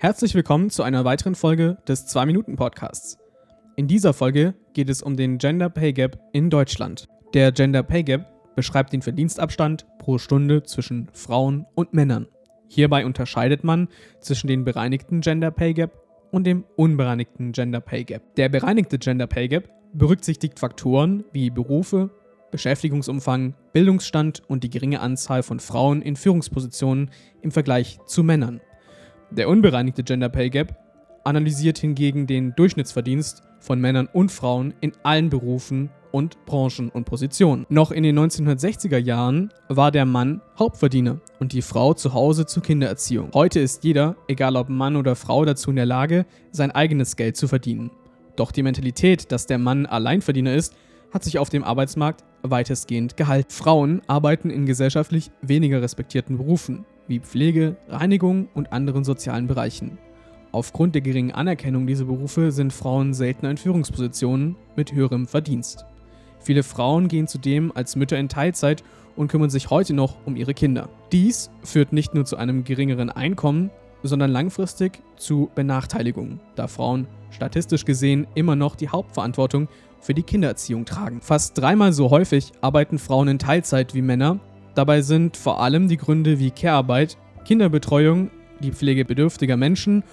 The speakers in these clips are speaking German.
Herzlich willkommen zu einer weiteren Folge des 2-Minuten-Podcasts. In dieser Folge geht es um den Gender Pay Gap in Deutschland. Der Gender Pay Gap beschreibt den Verdienstabstand pro Stunde zwischen Frauen und Männern. Hierbei unterscheidet man zwischen dem bereinigten Gender Pay Gap und dem unbereinigten Gender Pay Gap. Der bereinigte Gender Pay Gap berücksichtigt Faktoren wie Berufe, Beschäftigungsumfang, Bildungsstand und die geringe Anzahl von Frauen in Führungspositionen im Vergleich zu Männern. Der unbereinigte Gender Pay Gap analysiert hingegen den Durchschnittsverdienst von Männern und Frauen in allen Berufen und Branchen und Positionen. Noch in den 1960er Jahren war der Mann Hauptverdiener und die Frau zu Hause zur Kindererziehung. Heute ist jeder, egal ob Mann oder Frau, dazu in der Lage, sein eigenes Geld zu verdienen. Doch die Mentalität, dass der Mann Alleinverdiener ist, hat sich auf dem Arbeitsmarkt weitestgehend gehalten. Frauen arbeiten in gesellschaftlich weniger respektierten Berufen wie Pflege, Reinigung und anderen sozialen Bereichen. Aufgrund der geringen Anerkennung dieser Berufe sind Frauen seltener in Führungspositionen mit höherem Verdienst. Viele Frauen gehen zudem als Mütter in Teilzeit und kümmern sich heute noch um ihre Kinder. Dies führt nicht nur zu einem geringeren Einkommen, sondern langfristig zu Benachteiligungen, da Frauen statistisch gesehen immer noch die Hauptverantwortung für die Kindererziehung tragen. Fast dreimal so häufig arbeiten Frauen in Teilzeit wie Männer Dabei sind vor allem die Gründe wie Care-Arbeit, Kinderbetreuung, die Pflege bedürftiger Menschen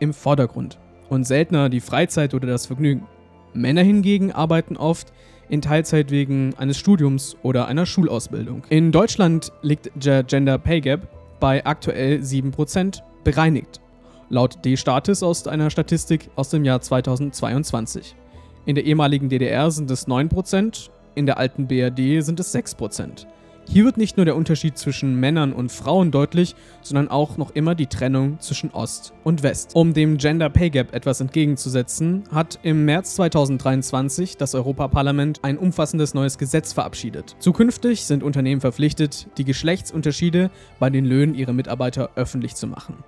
im Vordergrund und seltener die Freizeit oder das Vergnügen. Männer hingegen arbeiten oft in Teilzeit wegen eines Studiums oder einer Schulausbildung. In Deutschland liegt der Gender Pay Gap bei aktuell 7% bereinigt, laut D-Status aus einer Statistik aus dem Jahr 2022. In der ehemaligen DDR sind es 9%, in der alten BRD sind es 6%. Hier wird nicht nur der Unterschied zwischen Männern und Frauen deutlich, sondern auch noch immer die Trennung zwischen Ost und West. Um dem Gender Pay Gap etwas entgegenzusetzen, hat im März 2023 das Europaparlament ein umfassendes neues Gesetz verabschiedet. Zukünftig sind Unternehmen verpflichtet, die Geschlechtsunterschiede bei den Löhnen ihrer Mitarbeiter öffentlich zu machen.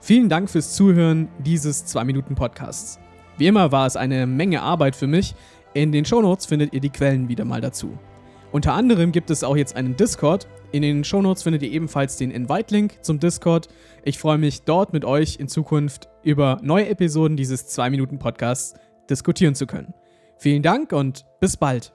Vielen Dank fürs Zuhören dieses 2-Minuten-Podcasts. Wie immer war es eine Menge Arbeit für mich. In den Shownotes findet ihr die Quellen wieder mal dazu. Unter anderem gibt es auch jetzt einen Discord. In den Shownotes findet ihr ebenfalls den Invite-Link zum Discord. Ich freue mich dort mit euch in Zukunft über neue Episoden dieses 2-Minuten-Podcasts diskutieren zu können. Vielen Dank und bis bald.